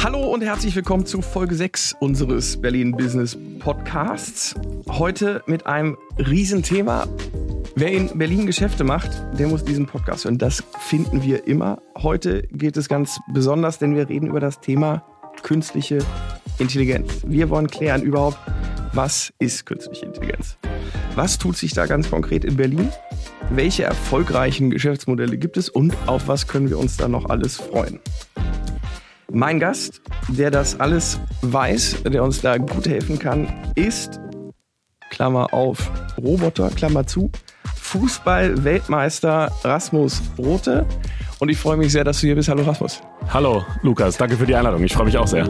Hallo und herzlich willkommen zu Folge 6 unseres Berlin Business Podcasts. Heute mit einem Riesenthema. Wer in Berlin Geschäfte macht, der muss diesen Podcast hören. Das finden wir immer. Heute geht es ganz besonders, denn wir reden über das Thema künstliche Intelligenz. Wir wollen klären überhaupt, was ist künstliche Intelligenz? Was tut sich da ganz konkret in Berlin? Welche erfolgreichen Geschäftsmodelle gibt es und auf was können wir uns da noch alles freuen? Mein Gast, der das alles weiß, der uns da gut helfen kann, ist, Klammer auf, Roboter, Klammer zu, Fußball-Weltmeister Rasmus Rote. Und ich freue mich sehr, dass du hier bist. Hallo Rasmus. Hallo Lukas, danke für die Einladung. Ich freue mich auch sehr.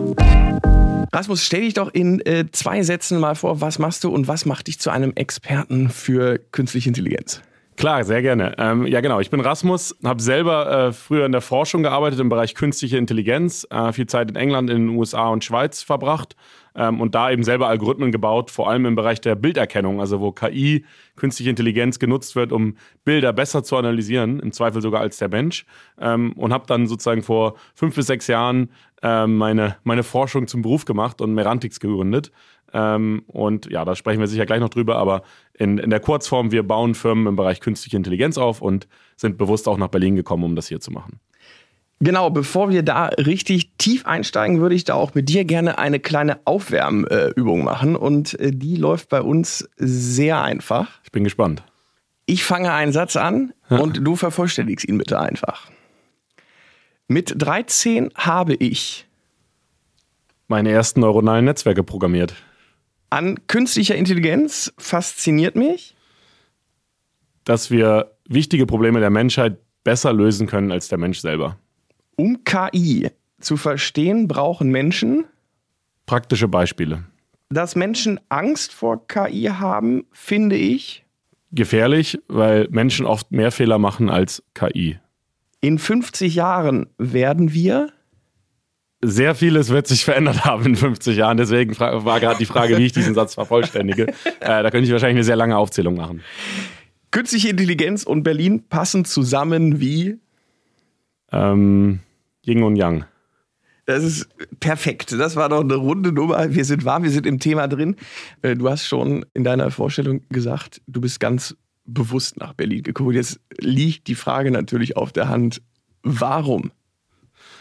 Rasmus, stell dich doch in äh, zwei Sätzen mal vor, was machst du und was macht dich zu einem Experten für künstliche Intelligenz? Klar, sehr gerne. Ähm, ja, genau. Ich bin Rasmus, habe selber äh, früher in der Forschung gearbeitet im Bereich künstliche Intelligenz, äh, viel Zeit in England, in den USA und Schweiz verbracht ähm, und da eben selber Algorithmen gebaut, vor allem im Bereich der Bilderkennung, also wo KI, künstliche Intelligenz genutzt wird, um Bilder besser zu analysieren, im Zweifel sogar als der Mensch. Ähm, und habe dann sozusagen vor fünf bis sechs Jahren äh, meine, meine Forschung zum Beruf gemacht und Merantix gegründet. Ähm, und ja, da sprechen wir sicher gleich noch drüber, aber in, in der Kurzform, wir bauen Firmen im Bereich künstliche Intelligenz auf und sind bewusst auch nach Berlin gekommen, um das hier zu machen. Genau, bevor wir da richtig tief einsteigen, würde ich da auch mit dir gerne eine kleine Aufwärmübung machen. Und äh, die läuft bei uns sehr einfach. Ich bin gespannt. Ich fange einen Satz an ja. und du vervollständigst ihn bitte einfach. Mit 13 habe ich meine ersten neuronalen Netzwerke programmiert an künstlicher Intelligenz fasziniert mich, dass wir wichtige Probleme der Menschheit besser lösen können als der Mensch selber. Um KI zu verstehen, brauchen Menschen praktische Beispiele. Dass Menschen Angst vor KI haben, finde ich gefährlich, weil Menschen oft mehr Fehler machen als KI. In 50 Jahren werden wir sehr vieles wird sich verändert haben in 50 Jahren. Deswegen war gerade die Frage, wie ich diesen Satz vervollständige. Äh, da könnte ich wahrscheinlich eine sehr lange Aufzählung machen. Künstliche Intelligenz und Berlin passen zusammen wie? Ähm, Yin und Yang. Das ist perfekt. Das war doch eine runde Nummer. Wir sind warm, wir sind im Thema drin. Äh, du hast schon in deiner Vorstellung gesagt, du bist ganz bewusst nach Berlin gekommen. Jetzt liegt die Frage natürlich auf der Hand, warum?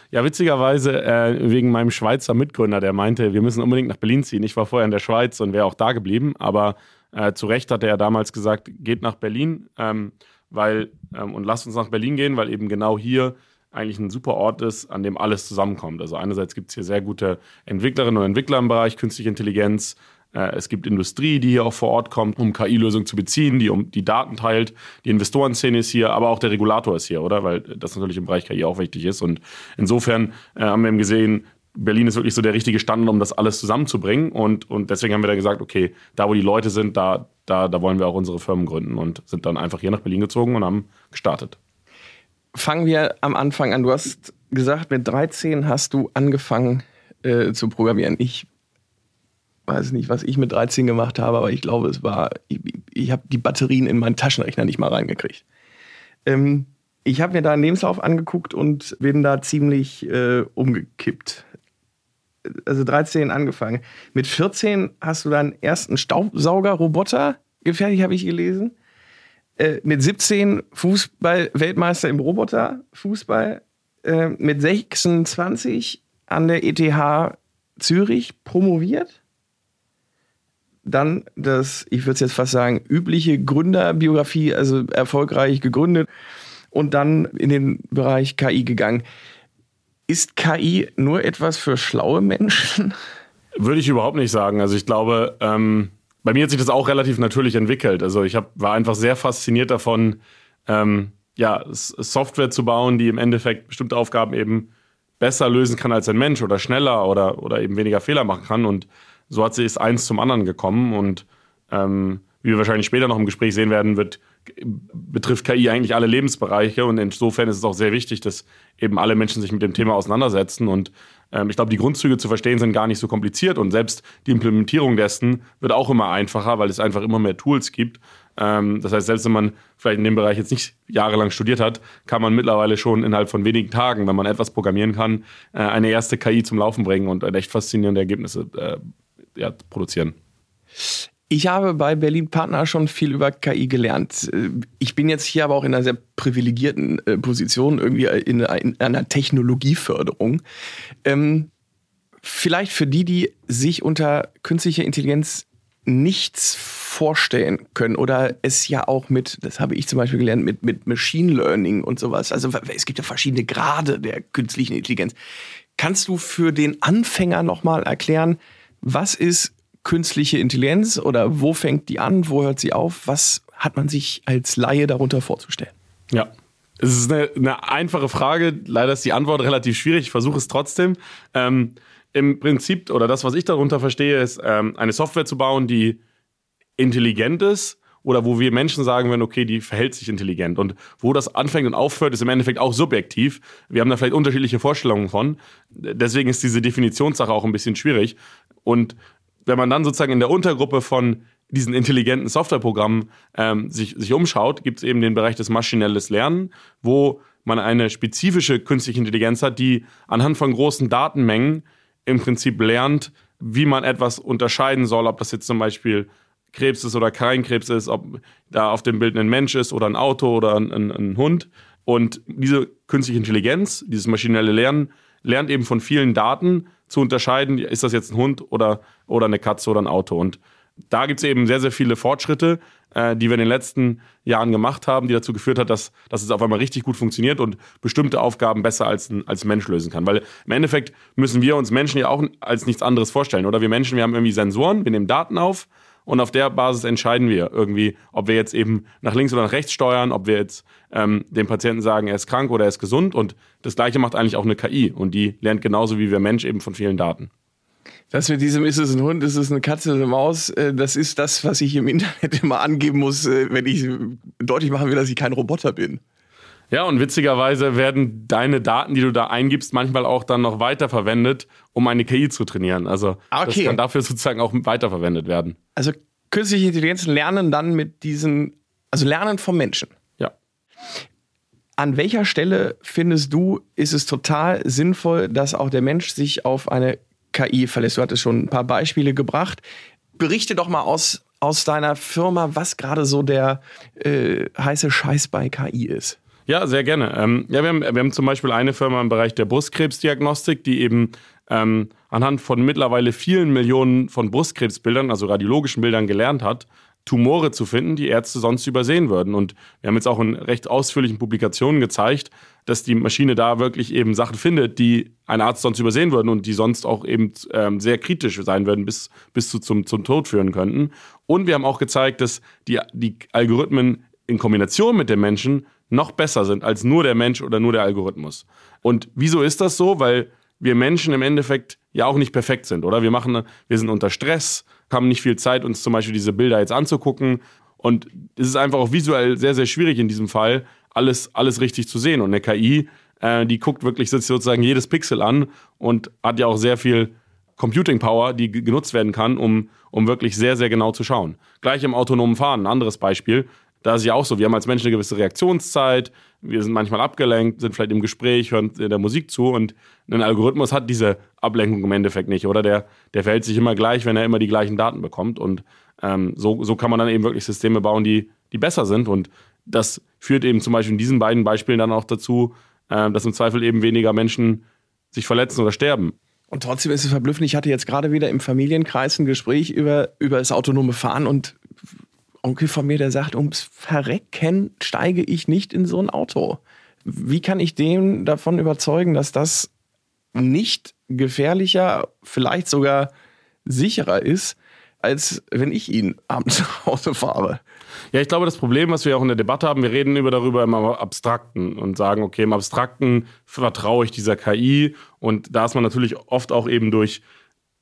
Ja, witzigerweise äh, wegen meinem Schweizer Mitgründer, der meinte, wir müssen unbedingt nach Berlin ziehen. Ich war vorher in der Schweiz und wäre auch da geblieben, aber äh, zu Recht hatte er damals gesagt, geht nach Berlin, ähm, weil ähm, und lasst uns nach Berlin gehen, weil eben genau hier eigentlich ein super Ort ist, an dem alles zusammenkommt. Also einerseits gibt es hier sehr gute Entwicklerinnen und Entwickler im Bereich künstliche Intelligenz, es gibt Industrie, die hier auch vor Ort kommt, um KI-Lösungen zu beziehen, die um die Daten teilt. Die Investorenszene ist hier, aber auch der Regulator ist hier, oder? Weil das natürlich im Bereich KI auch wichtig ist. Und insofern äh, haben wir eben gesehen, Berlin ist wirklich so der richtige Standort, um das alles zusammenzubringen. Und, und deswegen haben wir da gesagt, okay, da wo die Leute sind, da, da, da wollen wir auch unsere Firmen gründen und sind dann einfach hier nach Berlin gezogen und haben gestartet. Fangen wir am Anfang an. Du hast gesagt, mit 13 hast du angefangen äh, zu programmieren. Ich weiß nicht, was ich mit 13 gemacht habe, aber ich glaube, es war, ich, ich habe die Batterien in meinen Taschenrechner nicht mal reingekriegt. Ähm, ich habe mir da einen Lebenslauf angeguckt und bin da ziemlich äh, umgekippt. Also 13 angefangen. Mit 14 hast du deinen ersten Staubsauger-Roboter gefertigt, habe ich gelesen. Äh, mit 17 Fußball-Weltmeister im Roboter-Fußball. Äh, mit 26 an der ETH Zürich promoviert dann das, ich würde es jetzt fast sagen, übliche Gründerbiografie, also erfolgreich gegründet und dann in den Bereich KI gegangen. Ist KI nur etwas für schlaue Menschen? Würde ich überhaupt nicht sagen. Also ich glaube, ähm, bei mir hat sich das auch relativ natürlich entwickelt. Also ich hab, war einfach sehr fasziniert davon, ähm, ja, Software zu bauen, die im Endeffekt bestimmte Aufgaben eben besser lösen kann als ein Mensch oder schneller oder, oder eben weniger Fehler machen kann. Und so hat sich es eins zum anderen gekommen und ähm, wie wir wahrscheinlich später noch im Gespräch sehen werden, wird, betrifft KI eigentlich alle Lebensbereiche und insofern ist es auch sehr wichtig, dass eben alle Menschen sich mit dem Thema auseinandersetzen und ähm, ich glaube, die Grundzüge zu verstehen sind gar nicht so kompliziert und selbst die Implementierung dessen wird auch immer einfacher, weil es einfach immer mehr Tools gibt. Ähm, das heißt, selbst wenn man vielleicht in dem Bereich jetzt nicht jahrelang studiert hat, kann man mittlerweile schon innerhalb von wenigen Tagen, wenn man etwas programmieren kann, äh, eine erste KI zum Laufen bringen und echt faszinierende Ergebnisse äh, ja, produzieren. Ich habe bei Berlin Partner schon viel über KI gelernt. Ich bin jetzt hier aber auch in einer sehr privilegierten äh, Position, irgendwie in, einer Technologieförderung. Ähm, vielleicht für die, die sich unter künstlicher Intelligenz nichts vorstellen können oder es ja auch mit, das habe ich zum Beispiel gelernt, mit, mit Machine Learning und sowas. Also es gibt ja verschiedene Grade der künstlichen Intelligenz. Kannst du für den Anfänger nochmal erklären, was ist künstliche Intelligenz oder wo fängt die an, wo hört sie auf? Was hat man sich als Laie darunter vorzustellen? Ja, es ist eine, eine, einfache Frage. Leider ist die Antwort relativ schwierig. Ich versuche es trotzdem. Ähm, Im Prinzip, oder das, was ich darunter verstehe, ist, ähm, eine Software zu bauen, die intelligent ist oder wo wir Menschen sagen würden, okay, die verhält sich intelligent. Und wo das anfängt und aufhört, ist im Endeffekt auch subjektiv. Wir haben da vielleicht unterschiedliche Vorstellungen von. Deswegen ist diese Definitionssache auch ein bisschen schwierig. Und wenn man dann sozusagen in der Untergruppe von diesen intelligenten Softwareprogrammen ähm, sich, sich umschaut, gibt es eben den Bereich des maschinelles Lernen, wo man eine spezifische künstliche Intelligenz hat, die anhand von großen Datenmengen im Prinzip lernt, wie man etwas unterscheiden soll, ob das jetzt zum Beispiel Krebs ist oder kein Krebs ist, ob da auf dem Bild ein Mensch ist oder ein Auto oder ein, ein, ein Hund. Und diese künstliche Intelligenz, dieses maschinelle Lernen, lernt eben von vielen Daten zu unterscheiden, ist das jetzt ein Hund oder, oder eine Katze oder ein Auto. Und da gibt es eben sehr, sehr viele Fortschritte, äh, die wir in den letzten Jahren gemacht haben, die dazu geführt hat, dass, dass es auf einmal richtig gut funktioniert und bestimmte Aufgaben besser als ein als Mensch lösen kann. Weil im Endeffekt müssen wir uns Menschen ja auch als nichts anderes vorstellen. Oder wir Menschen, wir haben irgendwie Sensoren, wir nehmen Daten auf und auf der Basis entscheiden wir irgendwie, ob wir jetzt eben nach links oder nach rechts steuern, ob wir jetzt ähm, dem Patienten sagen, er ist krank oder er ist gesund. Und das Gleiche macht eigentlich auch eine KI und die lernt genauso wie wir Mensch eben von vielen Daten. Das mit diesem, ist es ein Hund, ist es eine Katze, eine Maus, äh, das ist das, was ich im Internet immer angeben muss, äh, wenn ich deutlich machen will, dass ich kein Roboter bin. Ja, und witzigerweise werden deine Daten, die du da eingibst, manchmal auch dann noch weiterverwendet, um eine KI zu trainieren. Also okay. das kann dafür sozusagen auch weiterverwendet werden. Also künstliche Intelligenzen lernen dann mit diesen, also lernen vom Menschen. Ja. An welcher Stelle findest du, ist es total sinnvoll, dass auch der Mensch sich auf eine KI verlässt? Du hattest schon ein paar Beispiele gebracht. Berichte doch mal aus, aus deiner Firma, was gerade so der äh, heiße Scheiß bei KI ist. Ja, sehr gerne. Ähm, ja, wir haben, wir haben zum Beispiel eine Firma im Bereich der Brustkrebsdiagnostik, die eben ähm, anhand von mittlerweile vielen Millionen von Brustkrebsbildern, also radiologischen Bildern, gelernt hat, Tumore zu finden, die Ärzte sonst übersehen würden. Und wir haben jetzt auch in recht ausführlichen Publikationen gezeigt, dass die Maschine da wirklich eben Sachen findet, die ein Arzt sonst übersehen würden und die sonst auch eben ähm, sehr kritisch sein würden, bis, bis zu zum, zum Tod führen könnten. Und wir haben auch gezeigt, dass die, die Algorithmen in Kombination mit den Menschen noch besser sind als nur der Mensch oder nur der Algorithmus. Und wieso ist das so? Weil wir Menschen im Endeffekt ja auch nicht perfekt sind, oder? Wir machen, wir sind unter Stress, haben nicht viel Zeit, uns zum Beispiel diese Bilder jetzt anzugucken. Und es ist einfach auch visuell sehr, sehr schwierig in diesem Fall, alles, alles richtig zu sehen. Und eine KI, äh, die guckt wirklich sozusagen jedes Pixel an und hat ja auch sehr viel Computing Power, die genutzt werden kann, um, um wirklich sehr, sehr genau zu schauen. Gleich im autonomen Fahren, ein anderes Beispiel. Da ist ja auch so, wir haben als Menschen eine gewisse Reaktionszeit, wir sind manchmal abgelenkt, sind vielleicht im Gespräch, hören der Musik zu und ein Algorithmus hat diese Ablenkung im Endeffekt nicht, oder? Der, der verhält sich immer gleich, wenn er immer die gleichen Daten bekommt und ähm, so, so kann man dann eben wirklich Systeme bauen, die, die besser sind und das führt eben zum Beispiel in diesen beiden Beispielen dann auch dazu, äh, dass im Zweifel eben weniger Menschen sich verletzen oder sterben. Und trotzdem ist es verblüffend. Ich hatte jetzt gerade wieder im Familienkreis ein Gespräch über, über das autonome Fahren und Onkel von mir, der sagt, ums Verrecken steige ich nicht in so ein Auto. Wie kann ich den davon überzeugen, dass das nicht gefährlicher, vielleicht sogar sicherer ist, als wenn ich ihn abends nach Hause fahre? Ja, ich glaube, das Problem, was wir auch in der Debatte haben, wir reden über darüber im Abstrakten und sagen, okay, im Abstrakten vertraue ich dieser KI und da ist man natürlich oft auch eben durch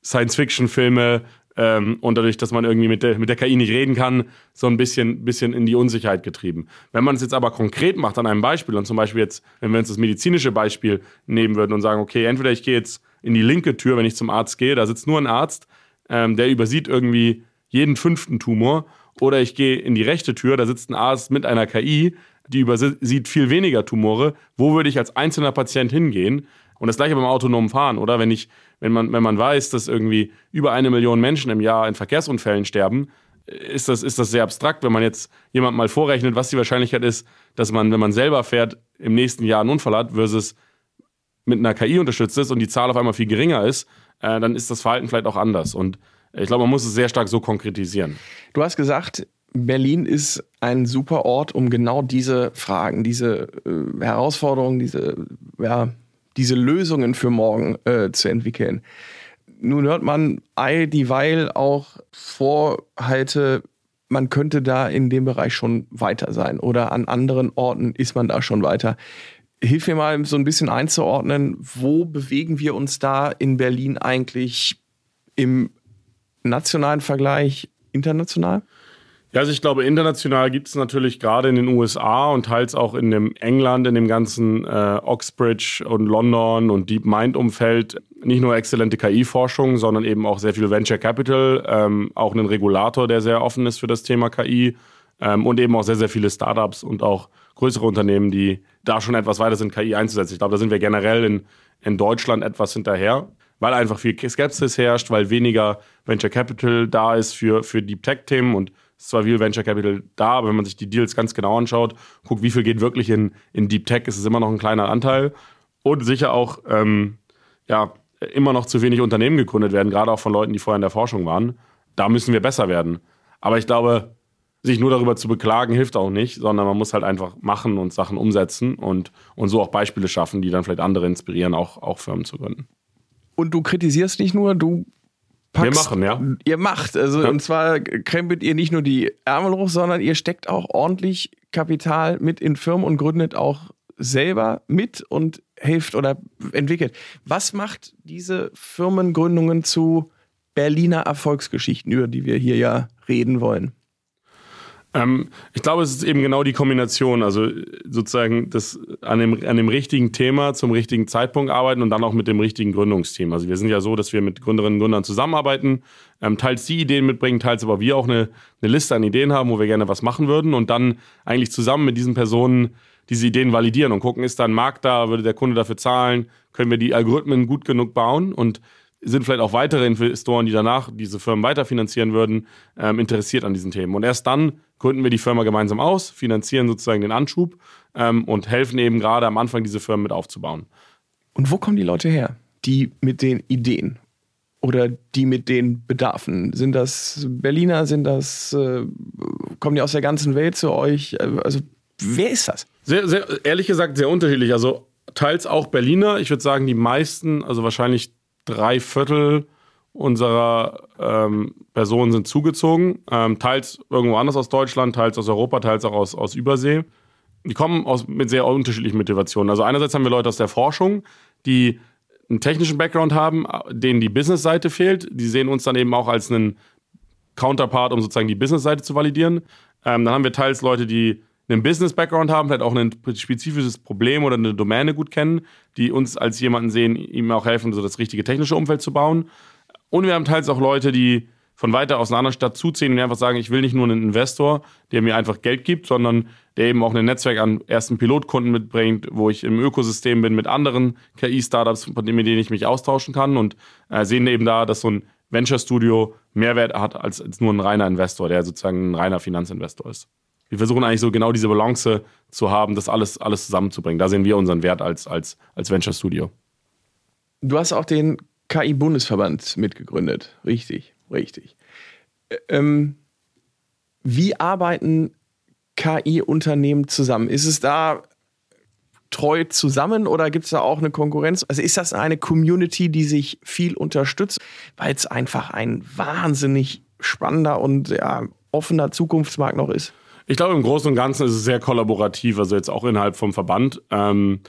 Science-Fiction-Filme ähm, und dadurch, dass man irgendwie mit der, mit der KI nicht reden kann, so ein bisschen, bisschen in die Unsicherheit getrieben. Wenn man es jetzt aber konkret macht an einem Beispiel und zum Beispiel jetzt, wenn wir uns das medizinische Beispiel nehmen würden und sagen, okay, entweder ich gehe jetzt in die linke Tür, wenn ich zum Arzt gehe, da sitzt nur ein Arzt, ähm, der übersieht irgendwie jeden fünften Tumor Oder ich gehe in die rechte Tür, da sitzt ein Arzt mit einer KI, die übersieht viel weniger Tumore. Wo würde ich als einzelner Patient hingehen? Und das gleiche beim autonomen Fahren, oder? Wenn ich, wenn man, wenn man weiß, dass irgendwie über eine Million Menschen im Jahr in Verkehrsunfällen sterben, ist das, ist das sehr abstrakt, wenn man jetzt jemand mal vorrechnet, was die Wahrscheinlichkeit ist, dass man, wenn man selber fährt, im nächsten Jahr einen Unfall hat, versus mit einer KI unterstützt ist und die Zahl auf einmal viel geringer ist, äh, dann ist das Verhalten vielleicht auch anders. Und ich glaube, man muss es sehr stark so konkretisieren. Du hast gesagt, Berlin ist ein super Ort, um genau diese Fragen, diese äh, Herausforderungen, diese, ja, diese Lösungen für morgen äh, zu entwickeln. Nun hört man all dieweil auch Vorhalte, man könnte da in dem Bereich schon weiter sein oder an anderen Orten ist man da schon weiter. Hilf mir mal so ein bisschen einzuordnen, wo bewegen wir uns da in Berlin eigentlich im nationalen Vergleich international? Ja, also ich glaube, international gibt es natürlich gerade in den USA und teils auch in dem England, in dem ganzen äh, Oxbridge und London und DeepMind-Umfeld nicht nur exzellente KI-Forschung, sondern eben auch sehr viel Venture Capital, ähm, auch einen Regulator, der sehr offen ist für das Thema KI ähm, und eben auch sehr, sehr viele Startups und auch größere Unternehmen, die da schon etwas weiter sind, KI einzusetzen. Ich glaube, da sind wir generell in, in Deutschland etwas hinterher, weil einfach viel Skepsis herrscht, weil weniger Venture Capital da ist für, für Deep Tech-Themen und ist zwar viel Venture Capital da, aber wenn man sich die Deals ganz genau anschaut, guckt, wie viel geht wirklich in, in Deep Tech, ist es immer noch ein kleiner Anteil. Und sicher auch, ähm, ja, immer noch zu wenig Unternehmen gegründet werden, gerade auch von Leuten, die vorher in der Forschung waren. Da müssen wir besser werden. Aber ich glaube, sich nur darüber zu beklagen, hilft auch nicht, sondern man muss halt einfach machen und Sachen umsetzen und, und so auch Beispiele schaffen, die dann vielleicht andere inspirieren, auch, auch Firmen zu gründen. Und du kritisierst nicht nur, du packst, wir machen, ja. Ihr macht, also ja. und zwar krempelt ihr nicht nur die Ärmel hoch, sondern ihr steckt auch ordentlich Kapital mit in Firmen und gründet auch selber mit und hilft oder entwickelt. Was macht diese Firmengründungen zu Berliner Erfolgsgeschichten, über die wir hier ja reden wollen? Ähm, ich glaube, es ist eben genau die Kombination, also sozusagen das an dem, an dem richtigen Thema zum richtigen Zeitpunkt arbeiten und dann auch mit dem richtigen Gründungsteam. Also wir sind ja so, dass wir mit Gründerinnen und Gründern zusammenarbeiten, ähm, teils die Ideen mitbringen, teils aber wir auch eine, eine Liste an Ideen haben, wo wir gerne was machen würden und dann eigentlich zusammen mit diesen Personen diese Ideen validieren und gucken, ist da ein Markt da, würde der Kunde dafür zahlen, können wir die Algorithmen gut genug bauen und sind vielleicht auch weitere Investoren, die danach diese Firmen weiterfinanzieren würden, ähm, interessiert an diesen Themen. Und erst dann gründen wir die Firma gemeinsam aus, finanzieren sozusagen den Anschub ähm, und helfen eben gerade am Anfang diese Firmen mit aufzubauen. Und wo kommen die Leute her, die mit den Ideen oder die mit den Bedarfen? Sind das Berliner? Sind das äh, kommen die aus der ganzen Welt zu euch? Also wer ist das? Sehr, sehr ehrlich gesagt sehr unterschiedlich. Also teils auch Berliner. Ich würde sagen, die meisten, also wahrscheinlich drei Viertel unserer ähm, Personen sind zugezogen, ähm, teils irgendwo anders aus Deutschland, teils aus Europa, teils auch aus, aus Übersee. Die kommen aus, mit sehr unterschiedlichen Motivationen. Also einerseits haben wir Leute aus der Forschung, die einen technischen Background haben, denen die Business-Seite fehlt. Die sehen uns dann eben auch als einen Counterpart, um sozusagen die Business-Seite zu validieren. Ähm, dann haben wir teils Leute, die einen Business-Background haben, vielleicht auch ein spezifisches Problem oder eine Domäne gut kennen, die uns als jemanden sehen, ihm auch helfen, so das richtige technische Umfeld zu bauen. Und wir haben teils auch Leute, die von weiter aus einer anderen Stadt zuziehen und einfach sagen, ich will nicht nur einen Investor, der mir einfach Geld gibt, sondern der eben auch ein Netzwerk an ersten Pilotkunden mitbringt, wo ich im Ökosystem bin mit anderen KI-Startups, mit denen ich mich austauschen kann und äh, sehen eben da, dass so ein Venture Studio Mehrwert hat als, als nur ein reiner Investor, der sozusagen ein reiner Finanzinvestor ist wir versuchen eigentlich so genau diese Balance zu haben, das alles, alles zusammenzubringen. Da sehen wir unseren Wert als, als, als Venture Studio. Du hast auch den KI-Bundesverband mitgegründet. Richtig, richtig. Ähm, wie arbeiten KI-Unternehmen zusammen? Ist es da treu zusammen oder gibt es da auch eine Konkurrenz? Also ist das eine Community, die sich viel unterstützt, weil es einfach ein wahnsinnig spannender und ja, offener Zukunftsmarkt noch ist? Ich glaube, im Großen und Ganzen ist es sehr kollaborativ, also jetzt auch innerhalb vom Verband. Ähm,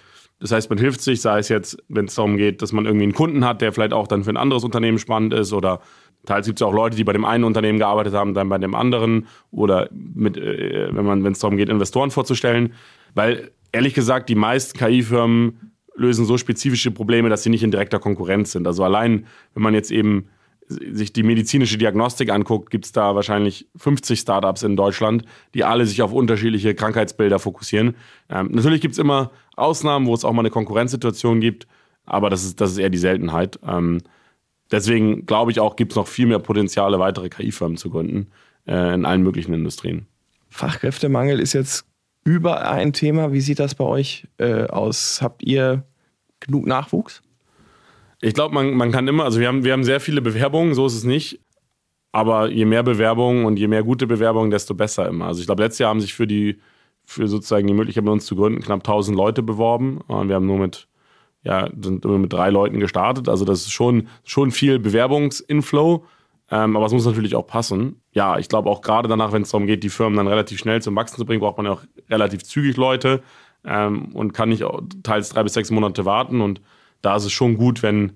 das heißt, man hilft sich, sei es jetzt, wenn es darum geht, dass man irgendwie einen Kunden hat, der vielleicht auch dann für ein anderes Unternehmen spannend ist oder teils gibt es auch Leute, die bei dem einen Unternehmen gearbeitet haben, dann bei dem anderen oder mit, äh, wenn man, wenn es darum geht, Investoren vorzustellen. Weil ehrlich gesagt, die meisten KI-Firmen lösen so spezifische Probleme, dass sie nicht in direkter Konkurrenz sind. Also allein, wenn man jetzt eben sich die medizinische Diagnostik anguckt, gibt es da wahrscheinlich 50 Startups in Deutschland, die alle sich auf unterschiedliche Krankheitsbilder fokussieren. Ähm, natürlich gibt es immer Ausnahmen, wo es auch mal eine Konkurrenzsituation gibt, aber das ist, das ist eher die Seltenheit. Ähm, deswegen glaube ich auch, gibt es noch viel mehr Potenziale, weitere KI-Firmen zu gründen äh, in allen möglichen Industrien. Fachkräftemangel ist jetzt über ein Thema. Wie sieht das bei euch äh, aus? Habt ihr genug Nachwuchs? Ich glaube, man, man kann immer, also wir haben, wir haben sehr viele Bewerbungen, so ist es nicht. Aber je mehr Bewerbungen und je mehr gute Bewerbungen, desto besser immer. Also ich glaube, letztes Jahr haben sich für die, für sozusagen die Möglichkeit bei uns zu gründen, knapp 1000 Leute beworben. Und wir haben nur mit, ja, sind nur mit drei Leuten gestartet. Also das ist schon, schon viel Bewerbungsinflow. Ähm, aber es muss natürlich auch passen. Ja, ich glaube auch gerade danach, wenn es darum geht, die Firmen dann relativ schnell zum Wachsen zu bringen, braucht man ja auch relativ zügig Leute ähm, und kann nicht teils drei bis sechs Monate warten. Und da ist es schon gut, wenn,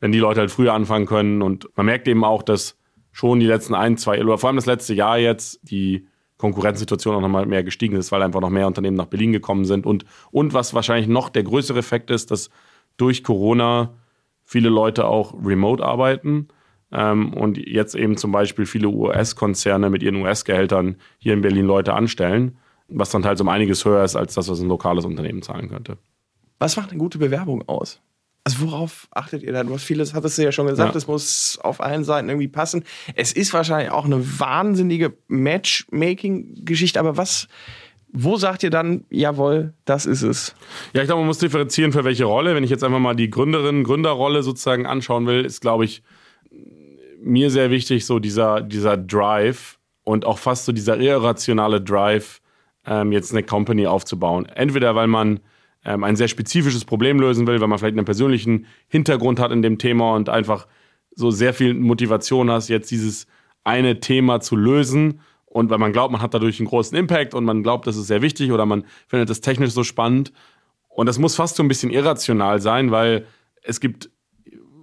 wenn die Leute halt früher anfangen können. Und man merkt eben auch, dass schon die letzten ein, zwei, oder vor allem das letzte Jahr jetzt, die Konkurrenzsituation auch nochmal mehr gestiegen ist, weil einfach noch mehr Unternehmen nach Berlin gekommen sind. Und, und was wahrscheinlich noch der größere Effekt ist, dass durch Corona viele Leute auch remote arbeiten. Ähm, und jetzt eben zum Beispiel viele US-Konzerne mit ihren US-Gehältern hier in Berlin Leute anstellen, was dann teils um einiges höher ist als das, was ein lokales Unternehmen zahlen könnte. Was macht eine gute Bewerbung aus? Also worauf achtet ihr da? Du hast vieles, hattest du ja schon gesagt, es muss auf allen Seiten irgendwie passen. Es ist wahrscheinlich auch eine wahnsinnige Matchmaking-Geschichte, aber was, wo sagt ihr dann, jawohl, das ist es? Ja, ich glaube, man muss differenzieren für welche Rolle. Wenn ich jetzt einfach mal die Gründerin, Gründerrolle sozusagen anschauen will, ist, glaube ich, mir sehr wichtig, so dieser, dieser Drive und auch fast so dieser irrationale Drive, ähm, jetzt eine Company aufzubauen. Entweder weil man ähm, ein sehr spezifisches Problem lösen will, weil man vielleicht einen persönlichen Hintergrund hat in dem Thema und einfach so sehr viel Motivation hast, jetzt dieses eine Thema zu lösen und weil man glaubt, man hat dadurch einen großen Impact und man glaubt, das ist sehr wichtig oder man findet das technisch so spannend. Und das muss fast so ein bisschen irrational sein, weil es gibt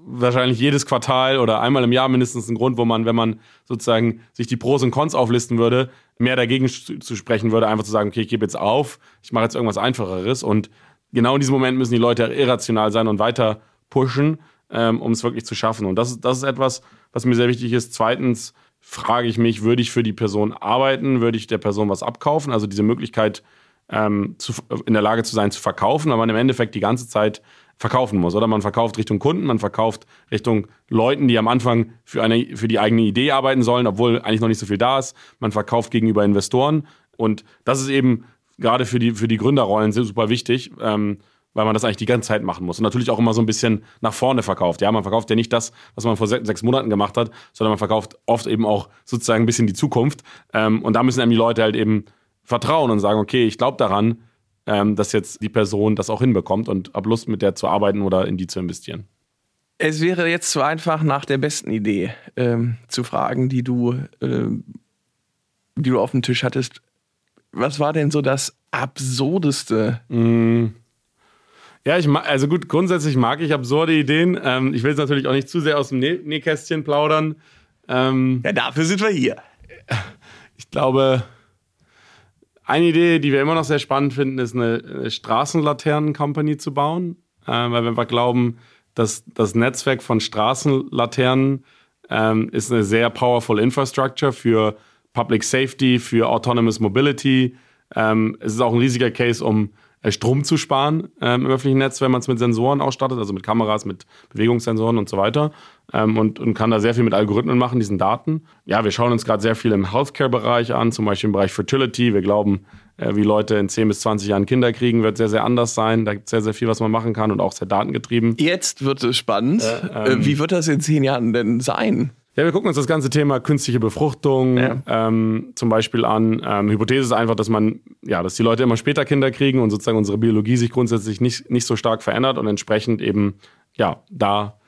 wahrscheinlich jedes Quartal oder einmal im Jahr mindestens einen Grund, wo man, wenn man sozusagen sich die Pros und Cons auflisten würde, mehr dagegen zu sprechen würde, einfach zu sagen, okay, ich gebe jetzt auf, ich mache jetzt irgendwas Einfacheres und genau in diesem Moment müssen die Leute irrational sein und weiter pushen, ähm, um es wirklich zu schaffen. Und das, das ist etwas, was mir sehr wichtig ist. Zweitens frage ich mich, würde ich für die Person arbeiten? Würde ich der Person was abkaufen? Also diese Möglichkeit, ähm, zu, in der Lage zu sein, zu verkaufen, aber man im Endeffekt die ganze Zeit verkaufen muss. Oder man verkauft Richtung Kunden, man verkauft Richtung Leuten, die am Anfang für, eine, für die eigene Idee arbeiten sollen, obwohl eigentlich noch nicht so viel da ist. Man verkauft gegenüber Investoren. Und das ist eben gerade für die, für die Gründerrollen super wichtig, ähm, weil man das eigentlich die ganze Zeit machen muss. Und natürlich auch immer so ein bisschen nach vorne verkauft. Ja, man verkauft ja nicht das, was man vor sechs Monaten gemacht hat, sondern man verkauft oft eben auch sozusagen ein bisschen die Zukunft. Ähm, und da müssen einem die Leute halt eben vertrauen und sagen, okay, ich glaube daran, ähm, dass jetzt die Person das auch hinbekommt und habe Lust, mit der zu arbeiten oder in die zu investieren. Es wäre jetzt zu einfach, nach der besten Idee ähm, zu fragen, die du, ähm, die du auf dem Tisch hattest was war denn so das Absurdeste? Mm. Ja, ich mag, also gut, grundsätzlich mag ich absurde Ideen. Ähm, ich will es natürlich auch nicht zu sehr aus dem Nä Nähkästchen plaudern. Ähm, ja, dafür sind wir hier. Ich glaube, eine Idee, die wir immer noch sehr spannend finden, ist eine, eine Straßenlaternen-Company zu bauen, äh, weil wir einfach glauben, dass das Netzwerk von Straßenlaternen ähm, ist eine sehr powerful Infrastructure für Public Safety, für Autonomous Mobility. Ähm, es ist auch ein riesiger Case, um äh, Strom zu sparen ähm, im öffentlichen Netz, wenn man es mit Sensoren ausstattet, also mit Kameras, mit Bewegungssensoren und so weiter. Ähm, und, und kann da sehr viel mit Algorithmen machen, diesen Daten. Ja, wir schauen uns gerade sehr viel im Healthcare-Bereich an, zum Beispiel im Bereich Fertility. Wir glauben, äh, wie Leute in 10 bis 20 Jahren Kinder kriegen, wird sehr, sehr anders sein. Da gibt es sehr, sehr viel, was man machen kann und auch sehr datengetrieben. Jetzt wird es spannend. Äh, ähm, wie wird das in 10 Jahren denn sein? Ja, wir gucken uns das ganze Thema künstliche Befruchtung ja. ähm, zum Beispiel an. Ähm, Hypothese ist einfach, dass man, ja, dass die Leute immer später Kinder kriegen und sozusagen unsere Biologie sich grundsätzlich nicht, nicht so stark verändert und entsprechend eben, ja, da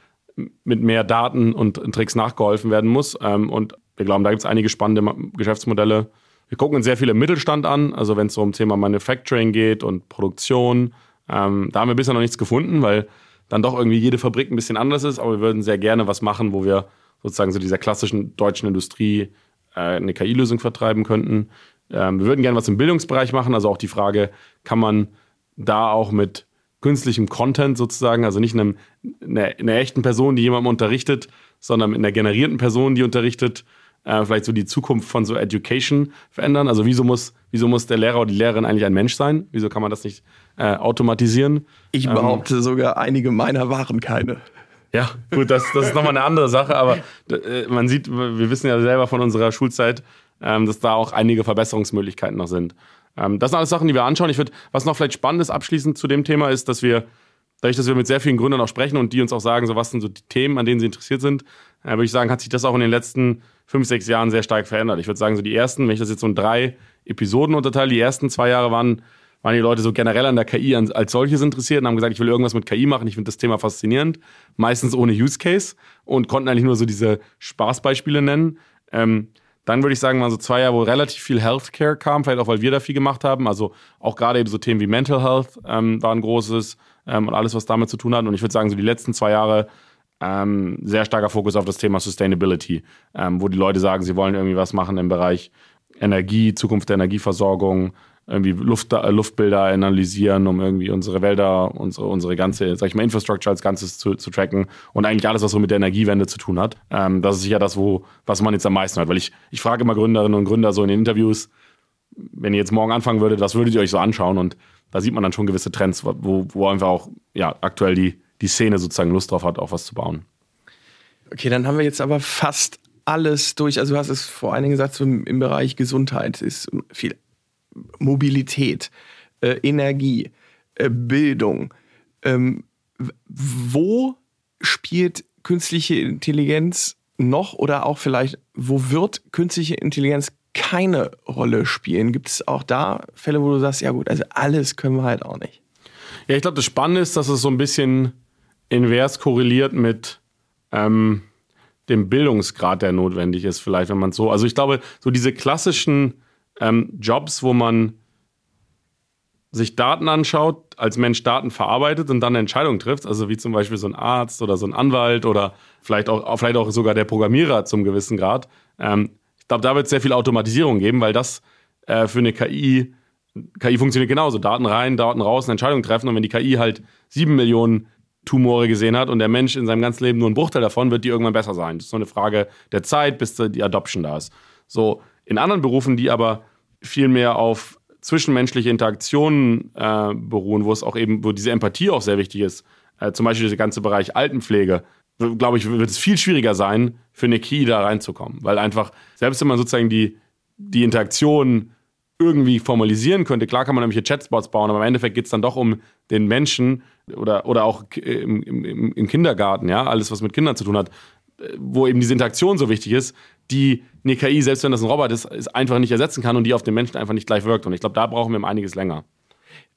mit mehr Daten und Tricks nachgeholfen werden muss. Ähm, und wir glauben, da gibt es einige spannende Geschäftsmodelle. Wir gucken uns sehr viel im Mittelstand an, also wenn es so um Thema Manufacturing geht und Produktion. Ähm, da haben wir bisher noch nichts gefunden, weil dann doch irgendwie jede Fabrik ein bisschen anders ist, aber wir würden sehr gerne was machen, wo wir sozusagen so dieser klassischen deutschen Industrie äh, eine KI-Lösung vertreiben könnten. Ähm, wir würden gerne was im Bildungsbereich machen, also auch die Frage, kann man da auch mit künstlichem Content sozusagen, also nicht einem, einer, einer echten Person, die jemandem unterrichtet, sondern mit einer generierten Person, die unterrichtet, äh, vielleicht so die Zukunft von so Education verändern. Also wieso muss, wieso muss der Lehrer oder die Lehrerin eigentlich ein Mensch sein? Wieso kann man das nicht äh, automatisieren? Ich ähm, behaupte ähm, sogar, einige meiner waren keine. Ja, gut, das, das ist nochmal eine andere Sache, aber äh, man sieht, wir wissen ja selber von unserer Schulzeit, ähm, dass da auch einige Verbesserungsmöglichkeiten noch sind. Ähm, das sind alles Sachen, die wir anschauen. Ich würde, was noch vielleicht spannend ist abschließend zu dem Thema, ist, dass wir, dadurch, dass wir mit sehr vielen Gründern auch sprechen und die uns auch sagen, so was sind so die Themen, an denen sie interessiert sind, äh, würde ich sagen, hat sich das auch in den letzten fünf, sechs Jahren sehr stark verändert. Ich würde sagen, so die ersten, wenn ich das jetzt so in drei Episoden unterteile, die ersten zwei Jahre waren waren die Leute so generell an der KI als solches interessiert und haben gesagt, ich will irgendwas mit KI machen, ich finde das Thema faszinierend, meistens ohne Use Case und konnten eigentlich nur so diese Spaßbeispiele nennen. Ähm, dann würde ich sagen, waren so zwei Jahre, wo relativ viel Healthcare kam, vielleicht auch, weil wir da viel gemacht haben. Also auch gerade eben so Themen wie Mental Health ähm, waren großes ähm, und alles, was damit zu tun hat. Und ich würde sagen, so die letzten zwei Jahre ähm, sehr starker Fokus auf das Thema Sustainability, ähm, wo die Leute sagen, sie wollen irgendwie was machen im Bereich Energie, Zukunft der Energieversorgung, irgendwie Luft, äh, Luftbilder analysieren, um irgendwie unsere Wälder, unsere, unsere ganze, sag ich mal, Infrastructure als Ganzes zu, zu tracken und eigentlich alles, was so mit der Energiewende zu tun hat. Ähm, das ist sicher das, wo, was man jetzt am meisten hört. Weil ich, ich frage immer Gründerinnen und Gründer so in den Interviews, wenn ihr jetzt morgen anfangen würdet, was würdet ihr euch so anschauen? Und da sieht man dann schon gewisse Trends, wo, wo einfach auch ja, aktuell die, die Szene sozusagen Lust drauf hat, auch was zu bauen. Okay, dann haben wir jetzt aber fast alles durch. Also du hast es vor allen Dingen gesagt, so im Bereich Gesundheit ist viel Mobilität, äh, Energie, äh, Bildung. Ähm, wo spielt künstliche Intelligenz noch oder auch vielleicht, wo wird künstliche Intelligenz keine Rolle spielen? Gibt es auch da Fälle, wo du sagst, ja gut, also alles können wir halt auch nicht? Ja, ich glaube, das Spannende ist, dass es so ein bisschen invers korreliert mit ähm, dem Bildungsgrad, der notwendig ist, vielleicht, wenn man so. Also ich glaube, so diese klassischen ähm, Jobs, wo man sich Daten anschaut, als Mensch Daten verarbeitet und dann eine Entscheidung trifft, also wie zum Beispiel so ein Arzt oder so ein Anwalt oder vielleicht auch, vielleicht auch sogar der Programmierer zum gewissen Grad. Ähm, ich glaube, da wird es sehr viel Automatisierung geben, weil das äh, für eine KI, KI funktioniert genauso. Daten rein, Daten raus, eine Entscheidung treffen und wenn die KI halt sieben Millionen Tumore gesehen hat und der Mensch in seinem ganzen Leben nur einen Bruchteil davon, wird die irgendwann besser sein. Das ist so eine Frage der Zeit, bis die Adoption da ist. So, in anderen Berufen, die aber viel mehr auf zwischenmenschliche Interaktionen äh, beruhen, wo es auch eben, wo diese Empathie auch sehr wichtig ist. Äh, zum Beispiel der ganze Bereich Altenpflege. Glaube ich, wird es viel schwieriger sein, für eine Key da reinzukommen. Weil einfach, selbst wenn man sozusagen die, die Interaktion irgendwie formalisieren könnte, klar kann man nämlich Chatbots bauen, aber im Endeffekt geht es dann doch um den Menschen oder, oder auch im, im, im Kindergarten, ja, alles, was mit Kindern zu tun hat, wo eben diese Interaktion so wichtig ist, die eine KI, selbst wenn das ein Roboter ist, ist einfach nicht ersetzen kann und die auf den Menschen einfach nicht gleich wirkt. Und ich glaube, da brauchen wir einiges länger.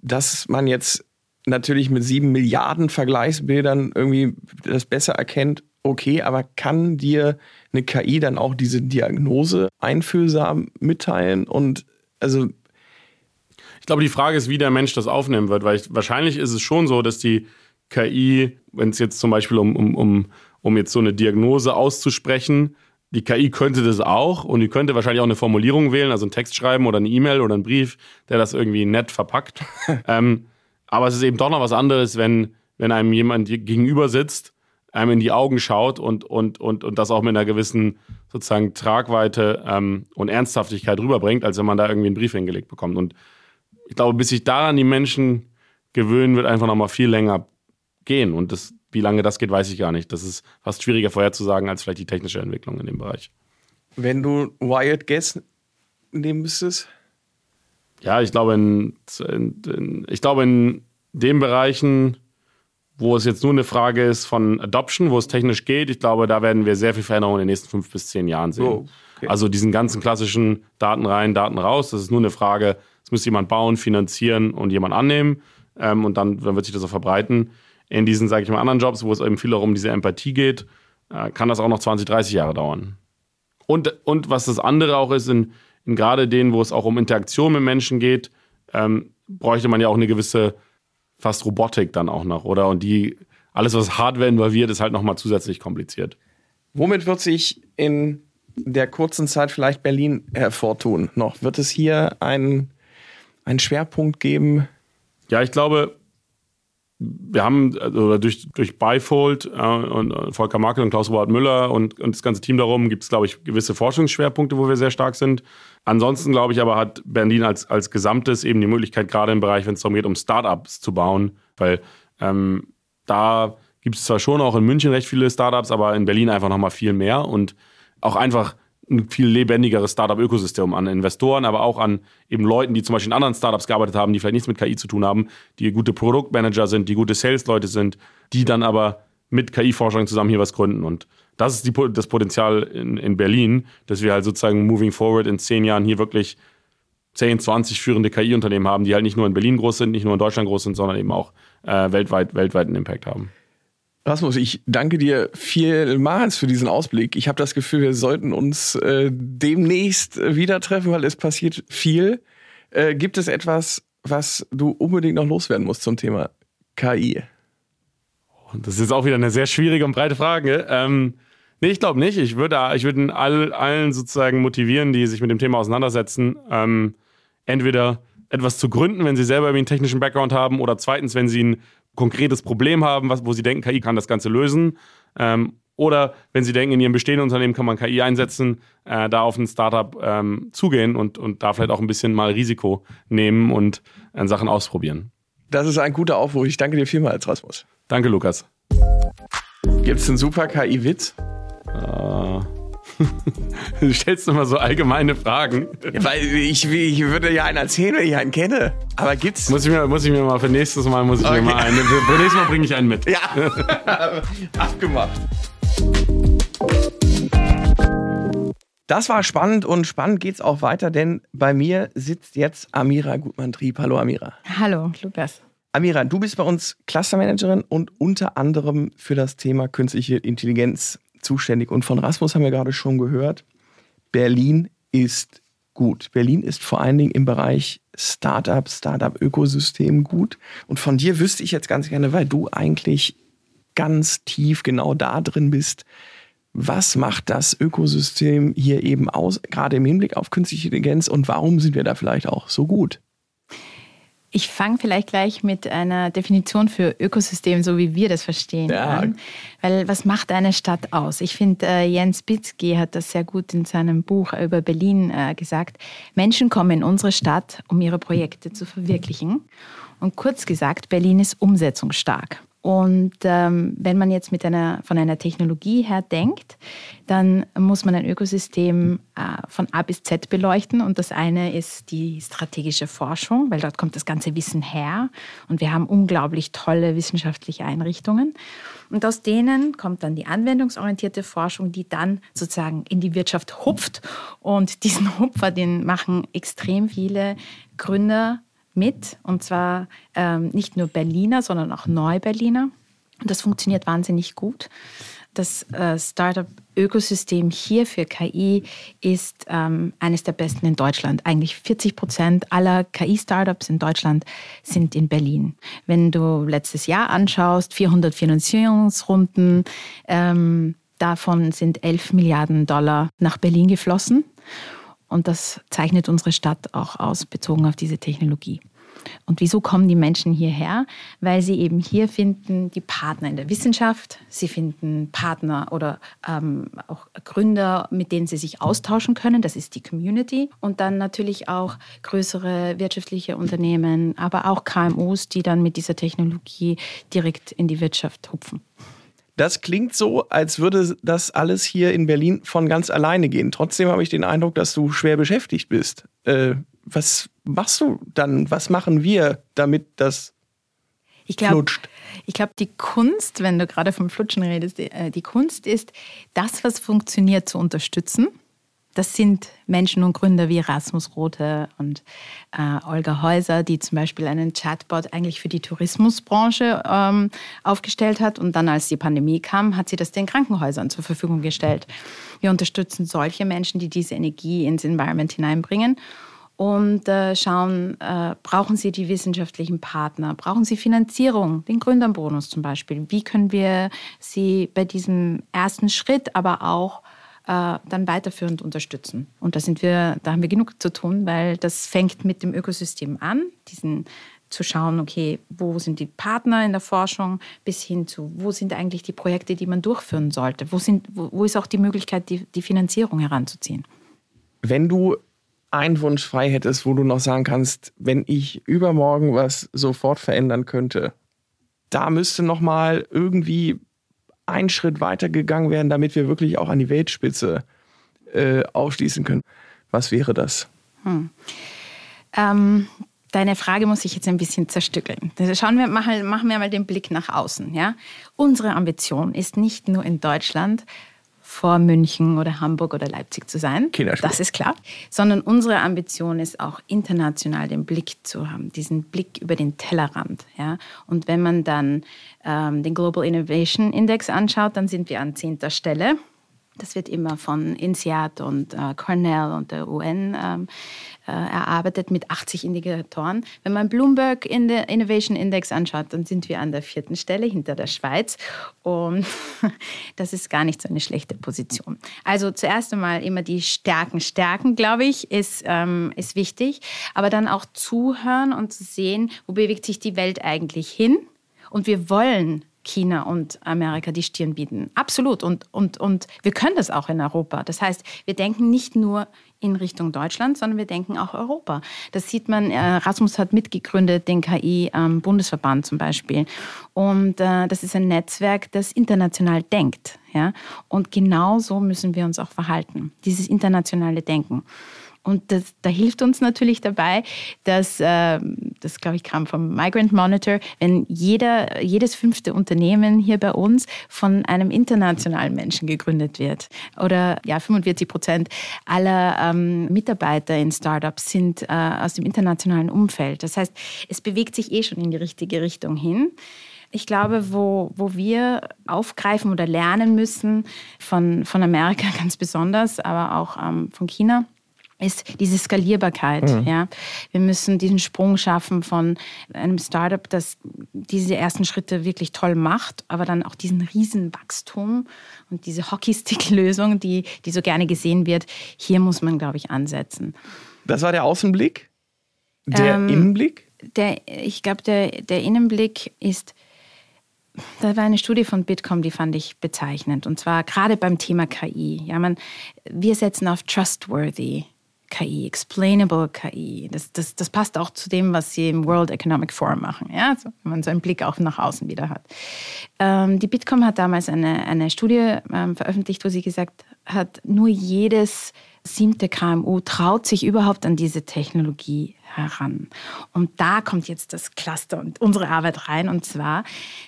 Dass man jetzt natürlich mit sieben Milliarden Vergleichsbildern irgendwie das besser erkennt, okay, aber kann dir eine KI dann auch diese Diagnose einfühlsam mitteilen? Und also. Ich glaube, die Frage ist, wie der Mensch das aufnehmen wird, weil ich, wahrscheinlich ist es schon so, dass die KI, wenn es jetzt zum Beispiel um, um, um, um jetzt so eine Diagnose auszusprechen, die KI könnte das auch und die könnte wahrscheinlich auch eine Formulierung wählen, also einen Text schreiben oder eine E-Mail oder einen Brief, der das irgendwie nett verpackt. ähm, aber es ist eben doch noch was anderes, wenn, wenn einem jemand gegenüber sitzt, einem in die Augen schaut und, und, und, und das auch mit einer gewissen sozusagen Tragweite ähm, und Ernsthaftigkeit rüberbringt, als wenn man da irgendwie einen Brief hingelegt bekommt. Und ich glaube, bis sich daran die Menschen gewöhnen, wird einfach noch mal viel länger gehen. Und das, wie lange das geht, weiß ich gar nicht. Das ist fast schwieriger vorherzusagen als vielleicht die technische Entwicklung in dem Bereich. Wenn du Wired Guess nehmen müsstest? Ja, ich glaube, in, in, in, ich glaube, in den Bereichen, wo es jetzt nur eine Frage ist von Adoption, wo es technisch geht, ich glaube, da werden wir sehr viel Veränderungen in den nächsten fünf bis zehn Jahren sehen. Oh, okay. Also diesen ganzen klassischen Daten rein, Daten raus, das ist nur eine Frage, es muss jemand bauen, finanzieren und jemand annehmen. Ähm, und dann, dann wird sich das auch verbreiten in diesen, sage ich mal, anderen Jobs, wo es eben viel auch um diese Empathie geht, äh, kann das auch noch 20, 30 Jahre dauern. Und, und was das andere auch ist, in, in gerade denen, wo es auch um Interaktion mit Menschen geht, ähm, bräuchte man ja auch eine gewisse fast Robotik dann auch noch, oder? Und die, alles, was Hardware involviert, ist halt nochmal zusätzlich kompliziert. Womit wird sich in der kurzen Zeit vielleicht Berlin hervortun noch? Wird es hier einen Schwerpunkt geben? Ja, ich glaube, wir haben also durch, durch Beifold äh, und äh, Volker Markel und Klaus-Robert Müller und, und das ganze Team darum gibt es, glaube ich, gewisse Forschungsschwerpunkte, wo wir sehr stark sind. Ansonsten, glaube ich, aber hat Berlin als, als Gesamtes eben die Möglichkeit, gerade im Bereich, wenn es darum geht, um Startups zu bauen, weil ähm, da gibt es zwar schon auch in München recht viele Startups, aber in Berlin einfach nochmal viel mehr und auch einfach ein viel lebendigeres Startup-Ökosystem an Investoren, aber auch an eben Leuten, die zum Beispiel in anderen Startups gearbeitet haben, die vielleicht nichts mit KI zu tun haben, die gute Produktmanager sind, die gute Sales-Leute sind, die dann aber mit KI-Forschern zusammen hier was gründen. Und das ist die, das Potenzial in, in Berlin, dass wir halt sozusagen moving forward in zehn Jahren hier wirklich 10, 20 führende KI-Unternehmen haben, die halt nicht nur in Berlin groß sind, nicht nur in Deutschland groß sind, sondern eben auch äh, weltweit, weltweiten Impact haben. Rasmus, ich danke dir vielmals für diesen Ausblick. Ich habe das Gefühl, wir sollten uns äh, demnächst wieder treffen, weil es passiert viel. Äh, gibt es etwas, was du unbedingt noch loswerden musst zum Thema KI? Das ist auch wieder eine sehr schwierige und breite Frage. Ähm, nee, ich glaube nicht. Ich würde ich würd all, allen sozusagen motivieren, die sich mit dem Thema auseinandersetzen, ähm, entweder etwas zu gründen, wenn sie selber einen technischen Background haben, oder zweitens, wenn sie ein konkretes Problem haben, was, wo sie denken, KI kann das Ganze lösen. Ähm, oder wenn sie denken, in ihrem bestehenden Unternehmen kann man KI einsetzen, äh, da auf ein Startup ähm, zugehen und, und da vielleicht auch ein bisschen mal Risiko nehmen und äh, Sachen ausprobieren. Das ist ein guter Aufruf. Ich danke dir vielmals, Rasmus. Danke, Lukas. Gibt es einen super KI-Witz? Uh. Du stellst immer so allgemeine Fragen. Ja, weil ich, ich würde ja einen erzählen, wenn ich einen kenne. Aber gibt's? Muss ich mir, muss ich mir mal für nächstes Mal muss ich okay. mir mal einen. Für nächstes Mal bringe ich einen mit. Ja. Abgemacht. Das war spannend und spannend geht's auch weiter, denn bei mir sitzt jetzt Amira Gutmann-Trieb. Hallo Amira. Hallo, Lukas. Amira, du bist bei uns Clustermanagerin und unter anderem für das Thema künstliche Intelligenz zuständig. Und von Rasmus haben wir gerade schon gehört, Berlin ist gut. Berlin ist vor allen Dingen im Bereich Startup, Startup-Ökosystem gut. Und von dir wüsste ich jetzt ganz gerne, weil du eigentlich ganz tief genau da drin bist. Was macht das Ökosystem hier eben aus, gerade im Hinblick auf künstliche Intelligenz und warum sind wir da vielleicht auch so gut? Ich fange vielleicht gleich mit einer Definition für Ökosystem, so wie wir das verstehen, ja. an. Weil was macht eine Stadt aus? Ich finde, äh, Jens Bitzky hat das sehr gut in seinem Buch über Berlin äh, gesagt. Menschen kommen in unsere Stadt, um ihre Projekte zu verwirklichen. Und kurz gesagt, Berlin ist umsetzungsstark. Und ähm, wenn man jetzt mit einer, von einer Technologie her denkt, dann muss man ein Ökosystem äh, von A bis Z beleuchten. Und das eine ist die strategische Forschung, weil dort kommt das ganze Wissen her. Und wir haben unglaublich tolle wissenschaftliche Einrichtungen. Und aus denen kommt dann die anwendungsorientierte Forschung, die dann sozusagen in die Wirtschaft hupft. Und diesen Hupfer, den machen extrem viele Gründer mit, und zwar ähm, nicht nur Berliner, sondern auch Neuberliner. Und das funktioniert wahnsinnig gut. Das äh, Startup-Ökosystem hier für KI ist ähm, eines der besten in Deutschland. Eigentlich 40 Prozent aller KI-Startups in Deutschland sind in Berlin. Wenn du letztes Jahr anschaust, 400 Finanzierungsrunden, ähm, davon sind 11 Milliarden Dollar nach Berlin geflossen. Und das zeichnet unsere Stadt auch aus, bezogen auf diese Technologie. Und wieso kommen die Menschen hierher? Weil sie eben hier finden die Partner in der Wissenschaft, sie finden Partner oder ähm, auch Gründer, mit denen sie sich austauschen können. Das ist die Community. Und dann natürlich auch größere wirtschaftliche Unternehmen, aber auch KMUs, die dann mit dieser Technologie direkt in die Wirtschaft hupfen. Das klingt so, als würde das alles hier in Berlin von ganz alleine gehen. Trotzdem habe ich den Eindruck, dass du schwer beschäftigt bist. Äh, was machst du dann? Was machen wir, damit das ich glaub, flutscht? Ich glaube, die Kunst, wenn du gerade vom Flutschen redest, die, äh, die Kunst ist, das, was funktioniert, zu unterstützen das sind Menschen und Gründer wie Rasmus Rote und äh, Olga Häuser, die zum Beispiel einen Chatbot eigentlich für die Tourismusbranche ähm, aufgestellt hat. Und dann, als die Pandemie kam, hat sie das den Krankenhäusern zur Verfügung gestellt. Wir unterstützen solche Menschen, die diese Energie ins Environment hineinbringen und äh, schauen, äh, brauchen sie die wissenschaftlichen Partner, brauchen sie Finanzierung, den Gründerbonus zum Beispiel. Wie können wir sie bei diesem ersten Schritt, aber auch dann weiterführend unterstützen. Und da sind wir, da haben wir genug zu tun, weil das fängt mit dem Ökosystem an, diesen zu schauen, okay, wo sind die Partner in der Forschung, bis hin zu, wo sind eigentlich die Projekte, die man durchführen sollte, wo, sind, wo, wo ist auch die Möglichkeit, die, die Finanzierung heranzuziehen. Wenn du einen Wunsch frei hättest, wo du noch sagen kannst, wenn ich übermorgen was sofort verändern könnte, da müsste noch mal irgendwie ein Schritt weiter gegangen werden, damit wir wirklich auch an die Weltspitze äh, aufschließen können. Was wäre das? Hm. Ähm, deine Frage muss ich jetzt ein bisschen zerstückeln. Also schauen wir, machen, machen wir mal den Blick nach außen. Ja? Unsere Ambition ist nicht nur in Deutschland vor München oder Hamburg oder Leipzig zu sein. Das ist klar. Sondern unsere Ambition ist auch international den Blick zu haben, diesen Blick über den Tellerrand. Ja? Und wenn man dann ähm, den Global Innovation Index anschaut, dann sind wir an zehnter Stelle. Das wird immer von INSEAD und äh, Cornell und der UN ähm, äh, erarbeitet mit 80 Indikatoren. Wenn man Bloomberg in Innovation Index anschaut, dann sind wir an der vierten Stelle hinter der Schweiz. Und das ist gar nicht so eine schlechte Position. Also zuerst einmal immer die Stärken stärken, glaube ich, ist, ähm, ist wichtig. Aber dann auch zuhören und zu sehen, wo bewegt sich die Welt eigentlich hin. Und wir wollen China und Amerika die Stirn bieten. Absolut. Und, und, und wir können das auch in Europa. Das heißt, wir denken nicht nur in Richtung Deutschland, sondern wir denken auch Europa. Das sieht man, äh, Rasmus hat mitgegründet, den KI-Bundesverband ähm, zum Beispiel. Und äh, das ist ein Netzwerk, das international denkt. Und genau so müssen wir uns auch verhalten, dieses internationale Denken. Und das, da hilft uns natürlich dabei, dass, äh, das glaube ich kam vom Migrant Monitor, wenn jeder, jedes fünfte Unternehmen hier bei uns von einem internationalen Menschen gegründet wird. Oder ja, 45 Prozent aller ähm, Mitarbeiter in Startups sind äh, aus dem internationalen Umfeld. Das heißt, es bewegt sich eh schon in die richtige Richtung hin. Ich glaube, wo, wo wir aufgreifen oder lernen müssen, von, von Amerika ganz besonders, aber auch ähm, von China, ist diese Skalierbarkeit. Mhm. Ja. Wir müssen diesen Sprung schaffen von einem Startup, das diese ersten Schritte wirklich toll macht, aber dann auch diesen Riesenwachstum und diese Hockeystick-Lösung, die, die so gerne gesehen wird. Hier muss man, glaube ich, ansetzen. Das war der Außenblick? Der ähm, Innenblick? Der, ich glaube, der, der Innenblick ist, da war eine Studie von Bitkom, die fand ich bezeichnend. Und zwar gerade beim Thema KI. Ja, man, wir setzen auf trustworthy. KI, Explainable KI. Das, das, das passt auch zu dem, was sie im World Economic Forum machen, ja? Also, wenn man so einen Blick auch nach außen wieder hat. Ähm, die Bitkom hat damals eine, eine Studie ähm, veröffentlicht, wo sie gesagt hat, nur jedes siebte KMU traut sich überhaupt an diese Technologie heran. Und da kommt jetzt das Cluster und unsere Arbeit rein. Und zwar,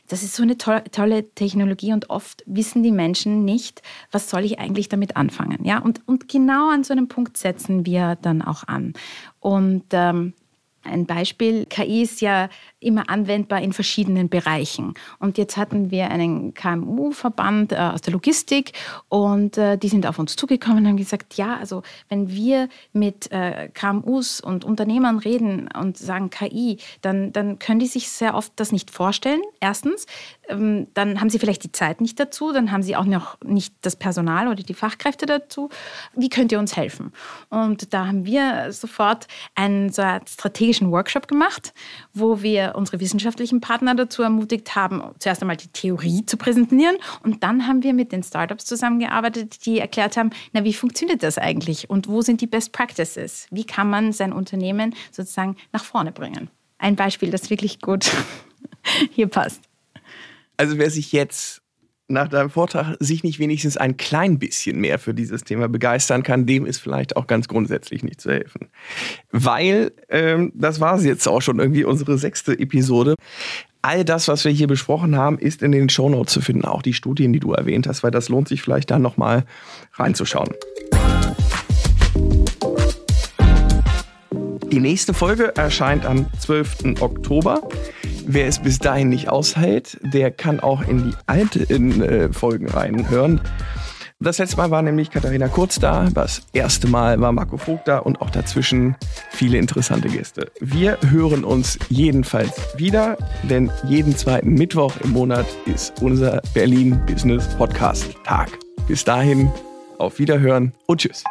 das ist so eine to tolle Technologie und oft wissen die Menschen nicht, was soll ich eigentlich damit anfangen. Ja? Und, und genau an so einem Punkt setzen wir dann auch an. Und ähm, ein Beispiel, KI ist ja immer anwendbar in verschiedenen Bereichen. Und jetzt hatten wir einen KMU-Verband äh, aus der Logistik und äh, die sind auf uns zugekommen und haben gesagt, ja, also wenn wir mit äh, KMUs und Unternehmern reden und sagen KI, dann, dann können die sich sehr oft das nicht vorstellen, erstens. Ähm, dann haben sie vielleicht die Zeit nicht dazu, dann haben sie auch noch nicht das Personal oder die Fachkräfte dazu. Wie könnt ihr uns helfen? Und da haben wir sofort einen so einen strategischen Workshop gemacht, wo wir unsere wissenschaftlichen Partner dazu ermutigt haben, zuerst einmal die Theorie zu präsentieren und dann haben wir mit den Startups zusammengearbeitet, die erklärt haben, na, wie funktioniert das eigentlich und wo sind die Best Practices? Wie kann man sein Unternehmen sozusagen nach vorne bringen? Ein Beispiel, das wirklich gut hier passt. Also wer sich jetzt nach deinem Vortrag sich nicht wenigstens ein klein bisschen mehr für dieses Thema begeistern kann, dem ist vielleicht auch ganz grundsätzlich nicht zu helfen. Weil, ähm, das war es jetzt auch schon irgendwie unsere sechste Episode. All das, was wir hier besprochen haben, ist in den Shownotes zu finden, auch die Studien, die du erwähnt hast, weil das lohnt sich vielleicht da nochmal reinzuschauen. Die nächste Folge erscheint am 12. Oktober. Wer es bis dahin nicht aushält, der kann auch in die alten äh, Folgen reinhören. Das letzte Mal war nämlich Katharina Kurz da, das erste Mal war Marco Vogt da und auch dazwischen viele interessante Gäste. Wir hören uns jedenfalls wieder, denn jeden zweiten Mittwoch im Monat ist unser Berlin Business Podcast Tag. Bis dahin, auf Wiederhören und tschüss.